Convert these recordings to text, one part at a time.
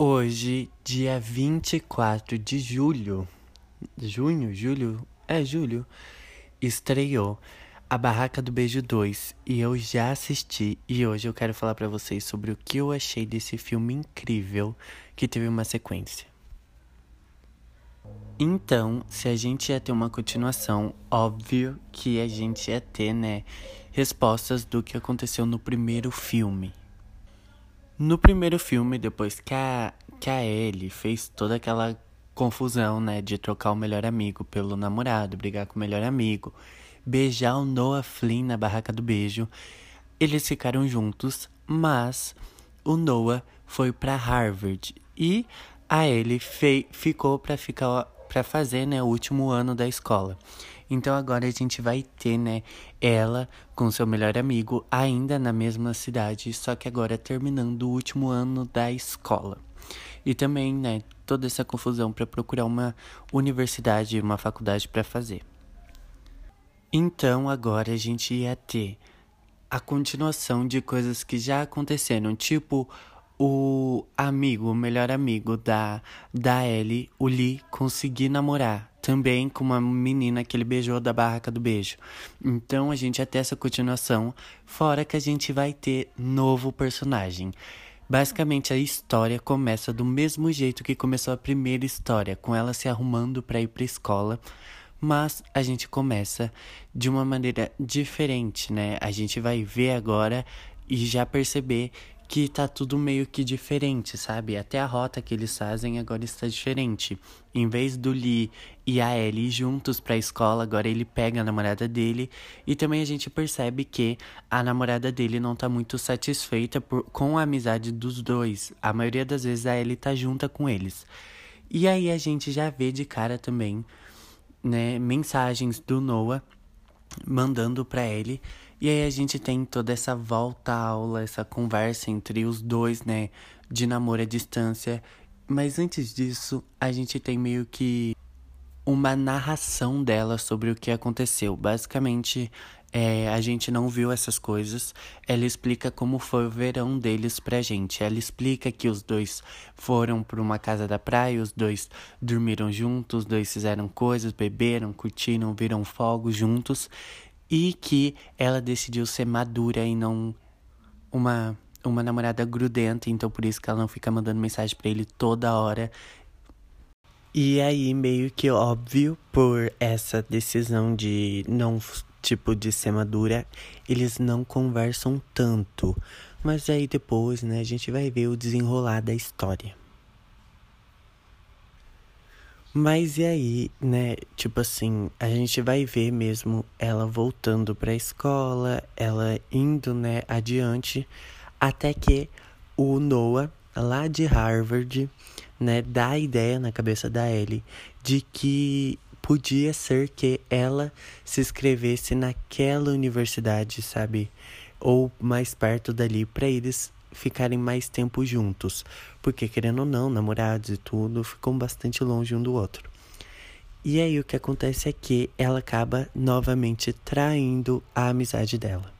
Hoje, dia 24 de julho, junho, julho, é julho, estreou A Barraca do Beijo 2 e eu já assisti e hoje eu quero falar para vocês sobre o que eu achei desse filme incrível que teve uma sequência. Então, se a gente ia ter uma continuação, óbvio que a gente ia ter, né, respostas do que aconteceu no primeiro filme. No primeiro filme, depois que a, que a Ellie fez toda aquela confusão, né, de trocar o melhor amigo pelo namorado, brigar com o melhor amigo, beijar o Noah Flynn na barraca do beijo, eles ficaram juntos, mas o Noah foi para Harvard e a Ellie ficou para ficar para fazer, né, o último ano da escola. Então agora a gente vai ter, né, ela com seu melhor amigo ainda na mesma cidade, só que agora terminando o último ano da escola. E também, né, toda essa confusão para procurar uma universidade, uma faculdade para fazer. Então agora a gente ia ter a continuação de coisas que já aconteceram, tipo o amigo, o melhor amigo da, da Ellie, o Lee, conseguir namorar. Também com uma menina que ele beijou da barraca do beijo. Então a gente ter essa continuação, fora que a gente vai ter novo personagem. Basicamente a história começa do mesmo jeito que começou a primeira história, com ela se arrumando para ir para escola, mas a gente começa de uma maneira diferente, né? A gente vai ver agora e já perceber que tá tudo meio que diferente, sabe? Até a rota que eles fazem agora está diferente. Em vez do Lee e a Ellie juntos pra escola, agora ele pega a namorada dele. E também a gente percebe que a namorada dele não tá muito satisfeita por, com a amizade dos dois. A maioria das vezes a Ellie tá junta com eles. E aí a gente já vê de cara também, né, mensagens do Noah mandando para ele e aí a gente tem toda essa volta à aula, essa conversa entre os dois, né, de namoro à distância. Mas antes disso, a gente tem meio que uma narração dela sobre o que aconteceu. Basicamente, é, a gente não viu essas coisas. Ela explica como foi o verão deles pra gente. Ela explica que os dois foram para uma casa da praia, os dois dormiram juntos, os dois fizeram coisas, beberam, curtiram, viram fogo juntos e que ela decidiu ser madura e não uma uma namorada grudenta, então por isso que ela não fica mandando mensagem para ele toda hora. E aí meio que óbvio por essa decisão de não tipo de ser madura, eles não conversam tanto. Mas aí depois, né, a gente vai ver o desenrolar da história. Mas e aí, né? Tipo assim, a gente vai ver mesmo ela voltando pra escola, ela indo, né, adiante, até que o Noah, lá de Harvard, né, dá a ideia na cabeça da Ellie de que podia ser que ela se inscrevesse naquela universidade, sabe? Ou mais perto dali, para eles ficarem mais tempo juntos. Porque, querendo ou não, namorados e tudo ficam bastante longe um do outro. E aí o que acontece é que ela acaba novamente traindo a amizade dela.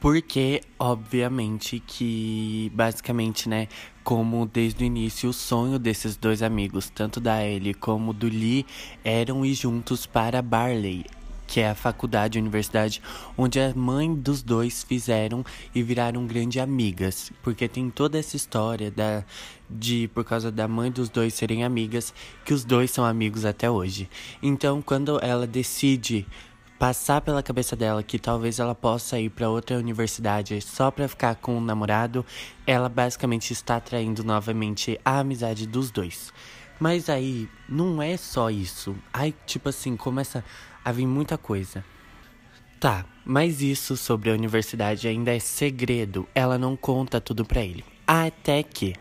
Porque, obviamente, que basicamente, né, como desde o início o sonho desses dois amigos, tanto da Ellie como do Lee, eram ir juntos para Barley, que é a faculdade, a universidade, onde a mãe dos dois fizeram e viraram grandes amigas, porque tem toda essa história da de por causa da mãe dos dois serem amigas, que os dois são amigos até hoje. Então, quando ela decide passar pela cabeça dela que talvez ela possa ir para outra universidade só para ficar com o namorado, ela basicamente está traindo novamente a amizade dos dois. Mas aí não é só isso. Aí, tipo assim, começa a vir muita coisa. Tá, mas isso sobre a universidade ainda é segredo. Ela não conta tudo pra ele. Até que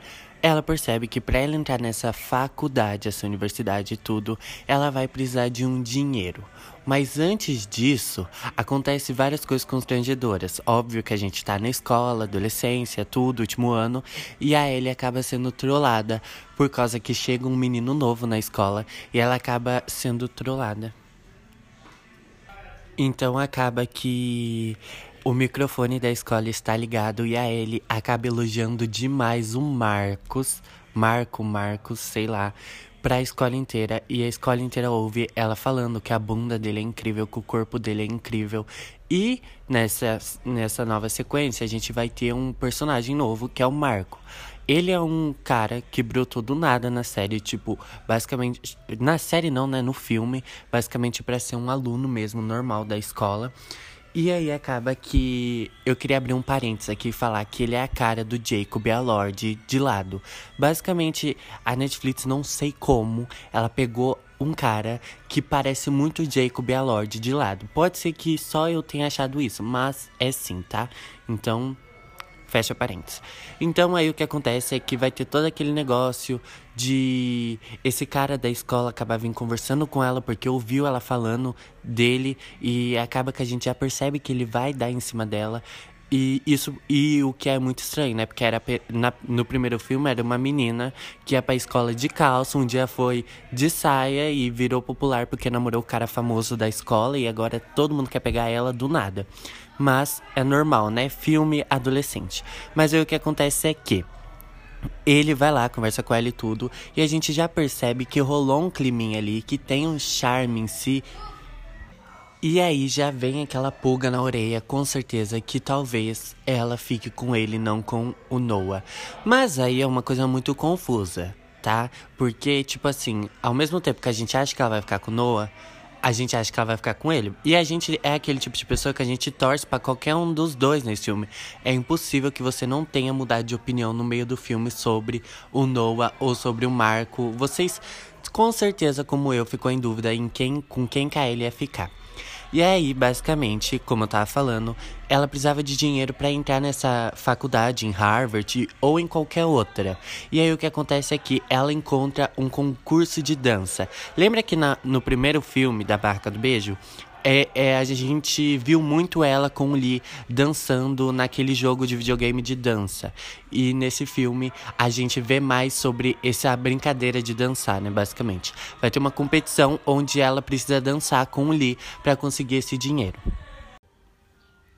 ela percebe que para ela entrar nessa faculdade, essa universidade e tudo, ela vai precisar de um dinheiro. Mas antes disso, acontece várias coisas constrangedoras. Óbvio que a gente tá na escola, adolescência, tudo, último ano, e a Ellie acaba sendo trollada por causa que chega um menino novo na escola e ela acaba sendo trollada. Então acaba que o microfone da escola está ligado e a ele acaba elogiando demais o Marcos, Marco, Marcos, sei lá, pra escola inteira. E a escola inteira ouve ela falando que a bunda dele é incrível, que o corpo dele é incrível. E nessa, nessa nova sequência a gente vai ter um personagem novo que é o Marco. Ele é um cara que brotou do nada na série, tipo, basicamente. Na série não, né? No filme, basicamente para ser um aluno mesmo, normal da escola. E aí acaba que eu queria abrir um parênteses aqui e falar que ele é a cara do Jacob e a Lorde de lado. Basicamente, a Netflix, não sei como, ela pegou um cara que parece muito Jacob e a Lorde de lado. Pode ser que só eu tenha achado isso, mas é sim, tá? Então, Fecha parênteses. Então aí o que acontece é que vai ter todo aquele negócio de esse cara da escola acabar vindo conversando com ela porque ouviu ela falando dele e acaba que a gente já percebe que ele vai dar em cima dela. E isso e o que é muito estranho, né? Porque era na, no primeiro filme era uma menina que ia pra escola de calça, um dia foi de saia e virou popular porque namorou o cara famoso da escola e agora todo mundo quer pegar ela do nada. Mas é normal, né? Filme adolescente. Mas aí o que acontece é que ele vai lá, conversa com ela e tudo, e a gente já percebe que rolou um climinha ali, que tem um charme em si. E aí já vem aquela pulga na orelha, com certeza, que talvez ela fique com ele, não com o Noah. Mas aí é uma coisa muito confusa, tá? Porque, tipo assim, ao mesmo tempo que a gente acha que ela vai ficar com o Noah, a gente acha que ela vai ficar com ele. E a gente é aquele tipo de pessoa que a gente torce para qualquer um dos dois nesse filme. É impossível que você não tenha mudado de opinião no meio do filme sobre o Noah ou sobre o Marco. Vocês, com certeza, como eu, ficou em dúvida em quem, com quem Ellie ia ficar. E aí, basicamente, como eu tava falando, ela precisava de dinheiro para entrar nessa faculdade em Harvard ou em qualquer outra. E aí o que acontece é que ela encontra um concurso de dança. Lembra que na, no primeiro filme da Barca do Beijo, é, é, a gente viu muito ela com o Lee dançando naquele jogo de videogame de dança. E nesse filme a gente vê mais sobre essa brincadeira de dançar, né? Basicamente. Vai ter uma competição onde ela precisa dançar com o Lee para conseguir esse dinheiro.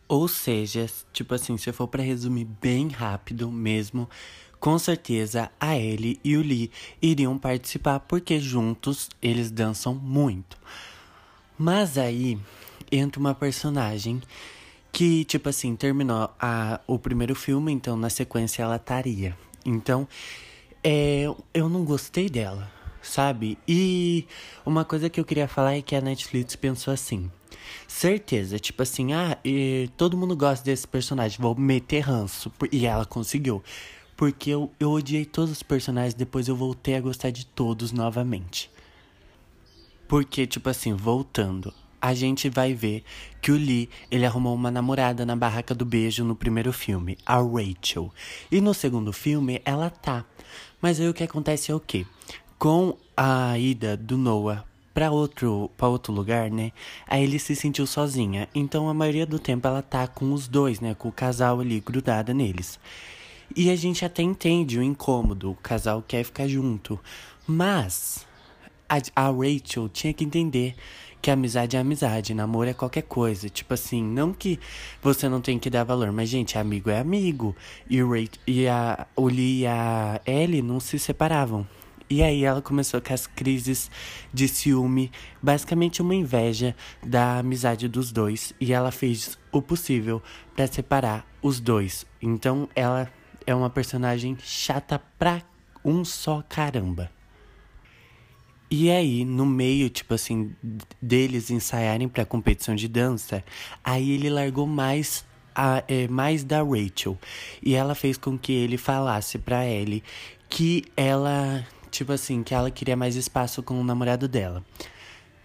Ou seja, tipo assim, se eu for para resumir bem rápido mesmo, com certeza a Ellie e o Lee iriam participar porque juntos eles dançam muito. Mas aí entra uma personagem que, tipo assim, terminou a, o primeiro filme, então na sequência ela estaria. Então, é, eu não gostei dela, sabe? E uma coisa que eu queria falar é que a Netflix pensou assim. Certeza, tipo assim, ah, todo mundo gosta desse personagem, vou meter ranço. E ela conseguiu. Porque eu, eu odiei todos os personagens, depois eu voltei a gostar de todos novamente. Porque, tipo assim, voltando, a gente vai ver que o Lee, ele arrumou uma namorada na barraca do beijo no primeiro filme, a Rachel. E no segundo filme, ela tá. Mas aí o que acontece é o quê? Com a ida do Noah para outro, pra outro lugar, né? Aí ele se sentiu sozinha. Então a maioria do tempo ela tá com os dois, né? Com o casal ali grudada neles. E a gente até entende o incômodo, o casal quer ficar junto. Mas a, a Rachel tinha que entender que amizade é amizade, namoro é qualquer coisa. Tipo assim, não que você não tem que dar valor, mas, gente, amigo é amigo. E, o Rachel, e a, Lee e a Ellie não se separavam. E aí ela começou com as crises de ciúme, basicamente uma inveja da amizade dos dois. E ela fez o possível para separar os dois. Então ela é uma personagem chata pra um só caramba. E aí, no meio, tipo assim, deles ensaiarem pra competição de dança, aí ele largou mais a, é, mais da Rachel. E ela fez com que ele falasse pra Ellie que ela, tipo assim, que ela queria mais espaço com o namorado dela.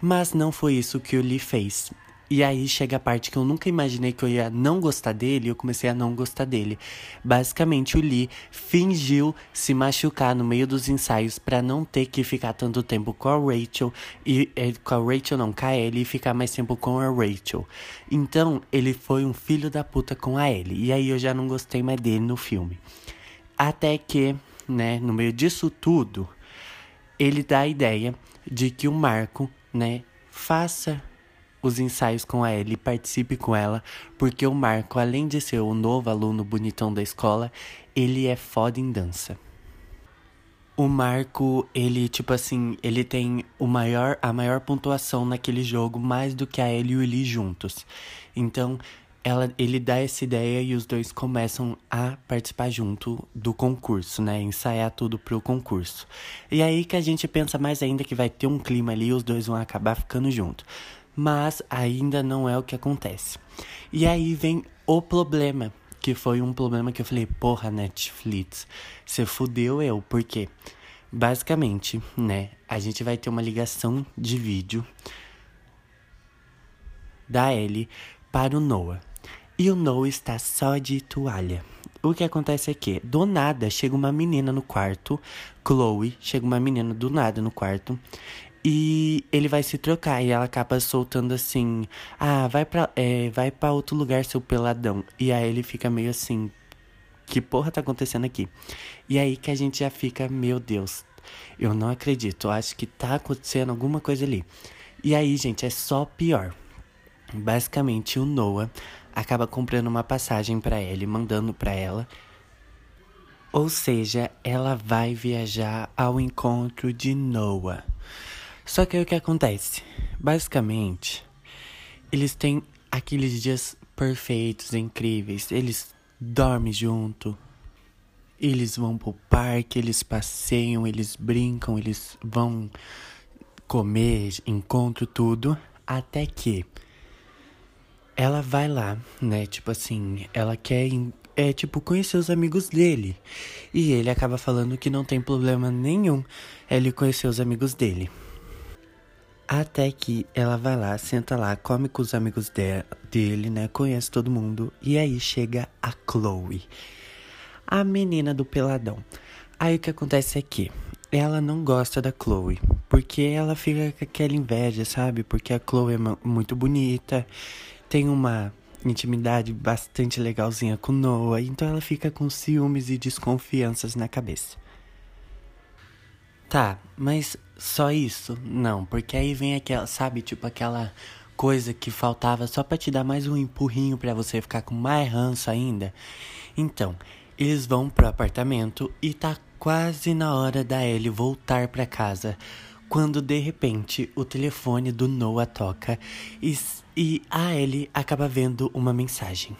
Mas não foi isso que o Lee fez. E aí chega a parte que eu nunca imaginei que eu ia não gostar dele, eu comecei a não gostar dele. Basicamente, o Lee fingiu se machucar no meio dos ensaios para não ter que ficar tanto tempo com a Rachel e é, com a Rachel não, com a Ellie e ficar mais tempo com a Rachel. Então, ele foi um filho da puta com a Ellie. E aí eu já não gostei mais dele no filme. Até que, né, no meio disso tudo, ele dá a ideia de que o Marco, né, faça os ensaios com a Ellie, participe com ela, porque o Marco, além de ser o novo aluno bonitão da escola, ele é foda em dança. O Marco, ele, tipo assim, ele tem o maior, a maior pontuação naquele jogo, mais do que a Ellie e o Lee juntos. Então, ela, ele dá essa ideia e os dois começam a participar junto do concurso, né? Ensaiar tudo pro concurso. E aí que a gente pensa mais ainda que vai ter um clima ali e os dois vão acabar ficando junto. Mas ainda não é o que acontece. E aí vem o problema, que foi um problema que eu falei, porra, Netflix, você fudeu eu, porque basicamente, né, a gente vai ter uma ligação de vídeo da Ellie para o Noah. E o Noah está só de toalha. O que acontece é que, do nada, chega uma menina no quarto, Chloe, chega uma menina do nada no quarto, e ele vai se trocar e ela acaba soltando assim: Ah, vai pra, é, vai pra outro lugar, seu peladão. E aí ele fica meio assim: Que porra tá acontecendo aqui? E aí que a gente já fica: Meu Deus, eu não acredito, eu acho que tá acontecendo alguma coisa ali. E aí, gente, é só pior. Basicamente, o Noah acaba comprando uma passagem para ela mandando para ela. Ou seja, ela vai viajar ao encontro de Noah. Só que aí o que acontece? Basicamente, eles têm aqueles dias perfeitos, incríveis. Eles dormem junto. Eles vão pro parque, eles passeiam, eles brincam, eles vão comer, encontro tudo. Até que ela vai lá, né? Tipo assim, ela quer é tipo conhecer os amigos dele. E ele acaba falando que não tem problema nenhum ele conhecer os amigos dele. Até que ela vai lá, senta lá, come com os amigos de dele, né? Conhece todo mundo. E aí chega a Chloe, a menina do peladão. Aí o que acontece é que ela não gosta da Chloe, porque ela fica com aquela inveja, sabe? Porque a Chloe é muito bonita tem uma intimidade bastante legalzinha com Noah, então ela fica com ciúmes e desconfianças na cabeça. Tá, mas só isso? Não, porque aí vem aquela, sabe, tipo aquela coisa que faltava só para te dar mais um empurrinho para você ficar com mais ranço ainda. Então, eles vão pro apartamento e tá quase na hora da Ellie voltar para casa quando de repente o telefone do Noah toca e, e a Ellie acaba vendo uma mensagem.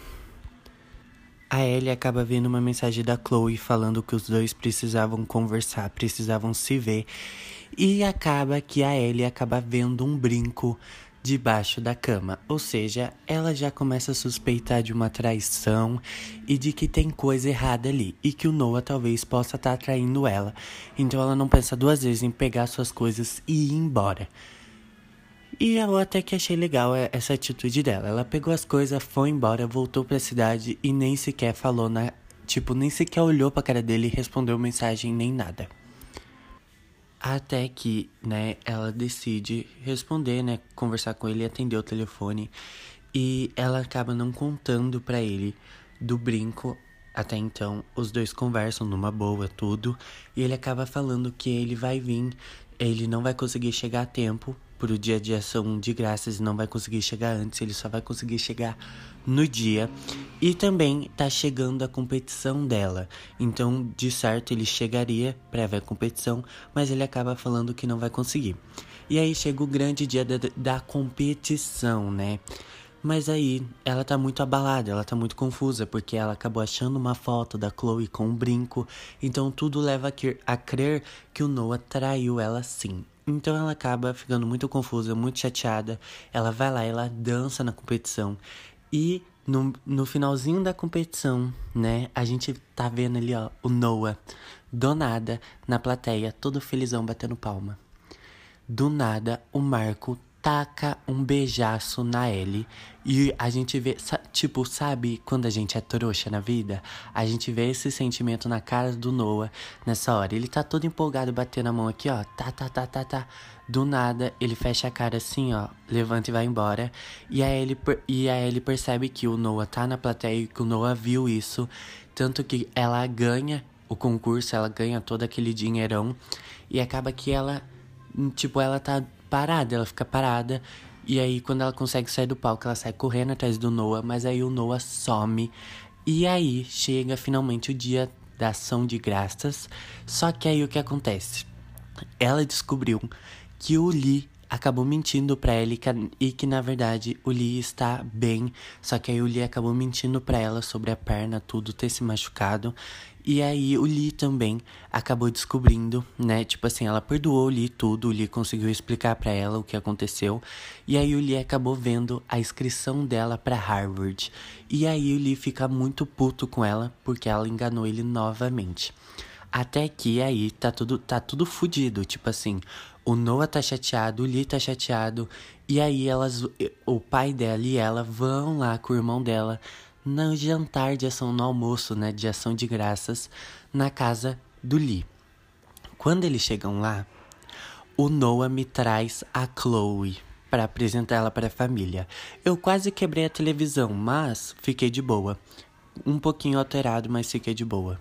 A Ellie acaba vendo uma mensagem da Chloe falando que os dois precisavam conversar, precisavam se ver. E acaba que a Ellie acaba vendo um brinco debaixo da cama. Ou seja, ela já começa a suspeitar de uma traição e de que tem coisa errada ali e que o Noah talvez possa estar tá traindo ela. Então ela não pensa duas vezes em pegar suas coisas e ir embora. E eu até que achei legal essa atitude dela. Ela pegou as coisas, foi embora, voltou para a cidade e nem sequer falou na, tipo, nem sequer olhou para cara dele respondeu mensagem nem nada. Até que, né, ela decide responder, né, conversar com ele, atender o telefone. E ela acaba não contando para ele do brinco. Até então, os dois conversam numa boa, tudo, e ele acaba falando que ele vai vir, ele não vai conseguir chegar a tempo pro dia de ação de graças e não vai conseguir chegar antes, ele só vai conseguir chegar no dia. E também tá chegando a competição dela. Então, de certo, ele chegaria para ver a competição, mas ele acaba falando que não vai conseguir. E aí chega o grande dia da, da competição, né? Mas aí ela tá muito abalada, ela tá muito confusa, porque ela acabou achando uma foto da Chloe com um brinco, então tudo leva a, a crer que o Noah traiu ela sim. Então ela acaba ficando muito confusa, muito chateada. Ela vai lá, ela dança na competição. E no, no finalzinho da competição, né, a gente tá vendo ali, ó, o Noah, do nada, na plateia, todo felizão batendo palma. Do nada, o Marco taca um beijaço na Ellie e a gente vê, tipo, sabe quando a gente é trouxa na vida? A gente vê esse sentimento na cara do Noah nessa hora. Ele tá todo empolgado batendo a mão aqui, ó, tá, tá, tá, tá, tá. Do nada, ele fecha a cara assim, ó, levanta e vai embora. E aí ele, e aí ele percebe que o Noah tá na plateia e que o Noah viu isso. Tanto que ela ganha o concurso, ela ganha todo aquele dinheirão. E acaba que ela, tipo, ela tá parada, ela fica parada E aí, quando ela consegue sair do palco, ela sai correndo atrás do Noah, mas aí o Noah some. E aí chega finalmente o dia da ação de graças. Só que aí o que acontece? Ela descobriu que o Lee acabou mentindo para ela e que na verdade o Lee está bem, só que aí o Lee acabou mentindo para ela sobre a perna, tudo ter se machucado. E aí o Lee também acabou descobrindo, né? Tipo assim, ela perdoou o Lee tudo, o Lee conseguiu explicar para ela o que aconteceu. E aí o Lee acabou vendo a inscrição dela para Harvard. E aí o Lee fica muito puto com ela porque ela enganou ele novamente. Até que aí tá tudo tá tudo fudido, tipo assim, o Noah tá chateado, o Lee tá chateado, e aí elas o pai dela e ela vão lá com o irmão dela no jantar de ação no almoço, né, de ação de graças na casa do Lee. Quando eles chegam lá, o Noah me traz a Chloe para apresentar ela para a família. Eu quase quebrei a televisão, mas fiquei de boa. Um pouquinho alterado, mas fiquei de boa.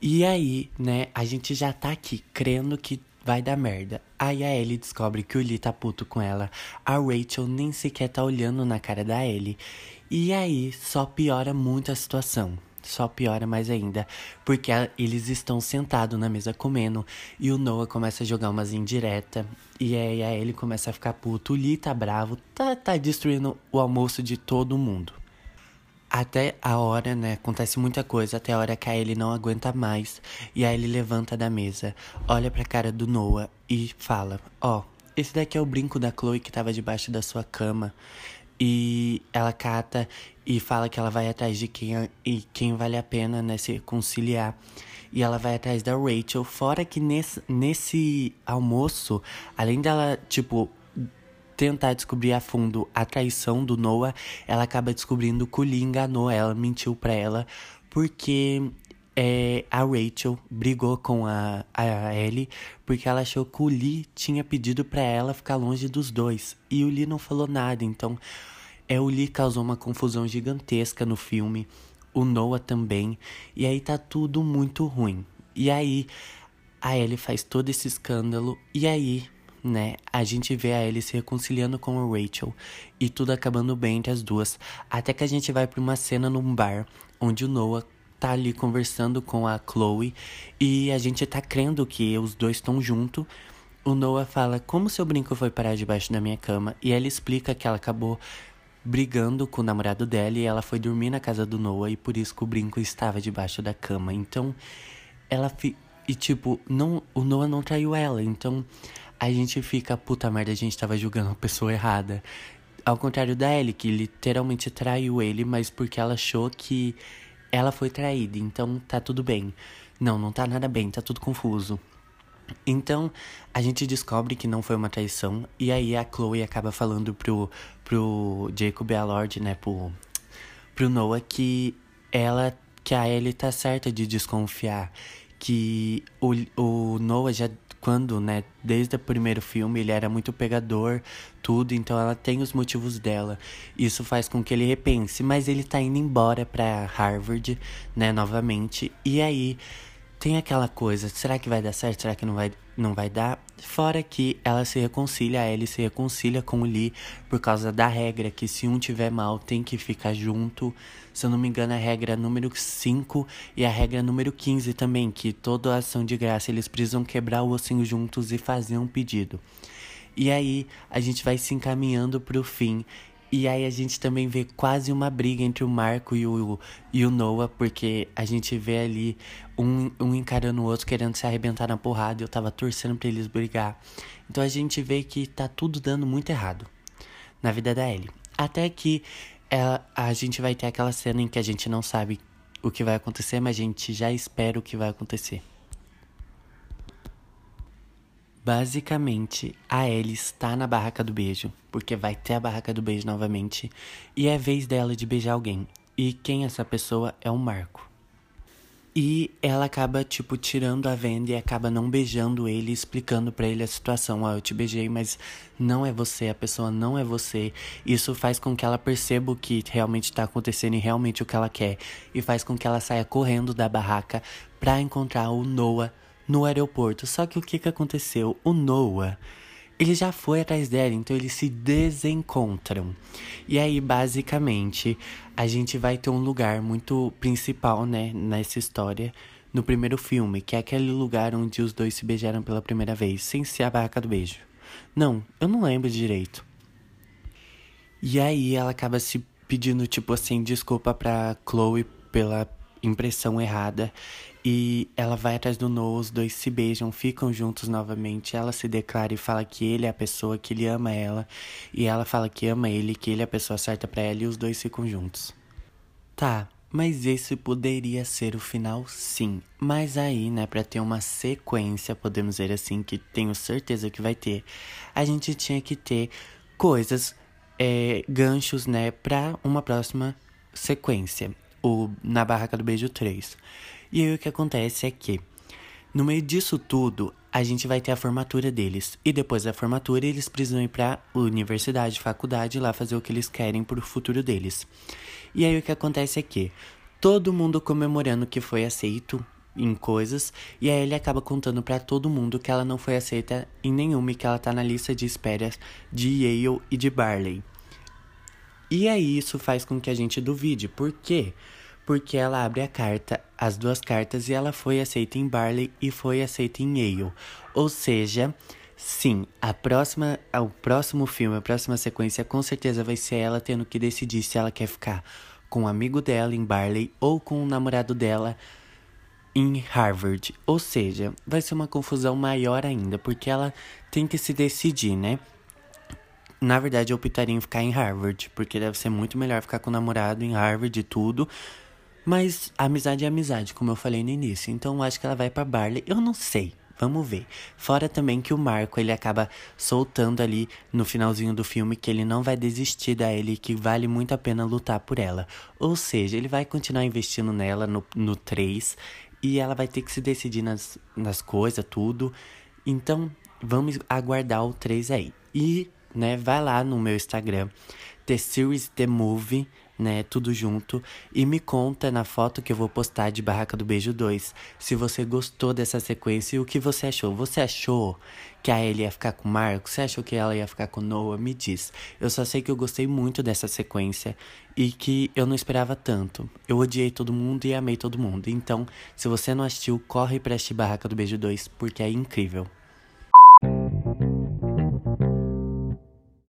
E aí, né, a gente já tá aqui crendo que vai dar merda. Aí a Ellie descobre que o Lee tá puto com ela. A Rachel nem sequer tá olhando na cara da Ellie. E aí só piora muito a situação. Só piora mais ainda, porque eles estão sentados na mesa comendo e o Noah começa a jogar umas indiretas. E aí a Ellie começa a ficar puto. O Lee tá bravo, tá, tá destruindo o almoço de todo mundo. Até a hora, né? Acontece muita coisa, até a hora que a Ellie não aguenta mais. E aí ele levanta da mesa, olha pra cara do Noah e fala: Ó, oh, esse daqui é o brinco da Chloe que tava debaixo da sua cama. E ela cata e fala que ela vai atrás de quem, e quem vale a pena, né, se reconciliar. E ela vai atrás da Rachel. Fora que nesse, nesse almoço, além dela, tipo, tentar descobrir a fundo a traição do Noah, ela acaba descobrindo que o Lee enganou ela, mentiu para ela, porque é, a Rachel brigou com a, a Ellie porque ela achou que o Lee tinha pedido para ela ficar longe dos dois. E o Lee não falou nada, então é, o Lee causou uma confusão gigantesca no filme, o Noah também, e aí tá tudo muito ruim. E aí a Ellie faz todo esse escândalo, e aí né? A gente vê a Ellie se reconciliando com a Rachel e tudo acabando bem entre as duas, até que a gente vai para uma cena num bar onde o Noah tá ali conversando com a Chloe e a gente tá crendo que os dois estão juntos. O Noah fala como seu brinco foi parar debaixo da minha cama e ela explica que ela acabou brigando com o namorado dela e ela foi dormir na casa do Noah e por isso que o brinco estava debaixo da cama. Então, ela. E tipo, não, o Noah não traiu ela. Então, a gente fica, puta merda, a gente tava julgando a pessoa errada. Ao contrário da Ellie, que literalmente traiu ele, mas porque ela achou que ela foi traída, então tá tudo bem. Não, não tá nada bem, tá tudo confuso. Então, a gente descobre que não foi uma traição, e aí a Chloe acaba falando pro, pro Jacob e a Lorde, né, pro, pro Noah, que ela, que a Ellie tá certa de desconfiar, que o, o Noah já quando, né, desde o primeiro filme ele era muito pegador, tudo, então ela tem os motivos dela. Isso faz com que ele repense, mas ele tá indo embora para Harvard, né, novamente. E aí tem aquela coisa, será que vai dar certo? Será que não vai, não vai dar? Fora que ela se reconcilia, a Ellie se reconcilia com o Lee por causa da regra que se um tiver mal tem que ficar junto. Se eu não me engano, a regra número 5 e a regra número 15 também, que toda ação de graça eles precisam quebrar o ossinho juntos e fazer um pedido. E aí a gente vai se encaminhando pro fim e aí a gente também vê quase uma briga entre o Marco e o, e o Noah, porque a gente vê ali um, um encarando o outro, querendo se arrebentar na porrada, e eu tava torcendo pra eles brigar. Então a gente vê que tá tudo dando muito errado na vida da Ellie. Até que ela, a gente vai ter aquela cena em que a gente não sabe o que vai acontecer, mas a gente já espera o que vai acontecer. Basicamente, a Ellie está na barraca do beijo, porque vai ter a barraca do beijo novamente, e é vez dela de beijar alguém. E quem é essa pessoa é o Marco. E ela acaba, tipo, tirando a venda e acaba não beijando ele, explicando para ele a situação. Ó, oh, eu te beijei, mas não é você, a pessoa não é você. Isso faz com que ela perceba o que realmente tá acontecendo e realmente o que ela quer. E faz com que ela saia correndo da barraca pra encontrar o Noah no aeroporto. Só que o que, que aconteceu? O Noah, ele já foi atrás dela, então eles se desencontram. E aí, basicamente, a gente vai ter um lugar muito principal, né, nessa história, no primeiro filme, que é aquele lugar onde os dois se beijaram pela primeira vez, sem ser a barraca do beijo. Não, eu não lembro direito. E aí ela acaba se pedindo, tipo assim, desculpa pra Chloe pela impressão errada. E ela vai atrás do Noah, os dois se beijam, ficam juntos novamente. Ela se declara e fala que ele é a pessoa, que ele ama ela. E ela fala que ama ele, que ele é a pessoa certa para ela e os dois ficam juntos. Tá, mas esse poderia ser o final, sim. Mas aí, né, para ter uma sequência, podemos dizer assim, que tenho certeza que vai ter, a gente tinha que ter coisas, é, ganchos, né, pra uma próxima sequência. O Na Barraca do Beijo 3. E aí o que acontece é que, no meio disso tudo, a gente vai ter a formatura deles. E depois da formatura, eles precisam ir pra universidade, faculdade, lá fazer o que eles querem pro futuro deles. E aí o que acontece é que todo mundo comemorando que foi aceito em coisas, e aí ele acaba contando para todo mundo que ela não foi aceita em nenhuma e que ela tá na lista de espera de Yale e de Barley. E aí isso faz com que a gente duvide. Por quê? porque ela abre a carta, as duas cartas, e ela foi aceita em Barley e foi aceita em Yale. Ou seja, sim, a próxima, o próximo filme, a próxima sequência, com certeza vai ser ela tendo que decidir se ela quer ficar com o um amigo dela em Barley ou com o namorado dela em Harvard. Ou seja, vai ser uma confusão maior ainda, porque ela tem que se decidir, né? Na verdade, eu optaria em ficar em Harvard, porque deve ser muito melhor ficar com o namorado em Harvard e tudo, mas amizade é amizade, como eu falei no início. Então acho que ela vai para Barley. Eu não sei. Vamos ver. Fora também que o Marco ele acaba soltando ali no finalzinho do filme que ele não vai desistir da Ellie, que vale muito a pena lutar por ela. Ou seja, ele vai continuar investindo nela no, no 3 e ela vai ter que se decidir nas, nas coisas, tudo. Então, vamos aguardar o 3 aí. E, né, vai lá no meu Instagram, The Series The Movie né? Tudo junto. E me conta na foto que eu vou postar de Barraca do Beijo 2 se você gostou dessa sequência e o que você achou. Você achou que a Ellie ia ficar com o Marco? Você achou que ela ia ficar com o Noah? Me diz. Eu só sei que eu gostei muito dessa sequência e que eu não esperava tanto. Eu odiei todo mundo e amei todo mundo. Então, se você não assistiu, corre pra assistir Barraca do Beijo 2 porque é incrível.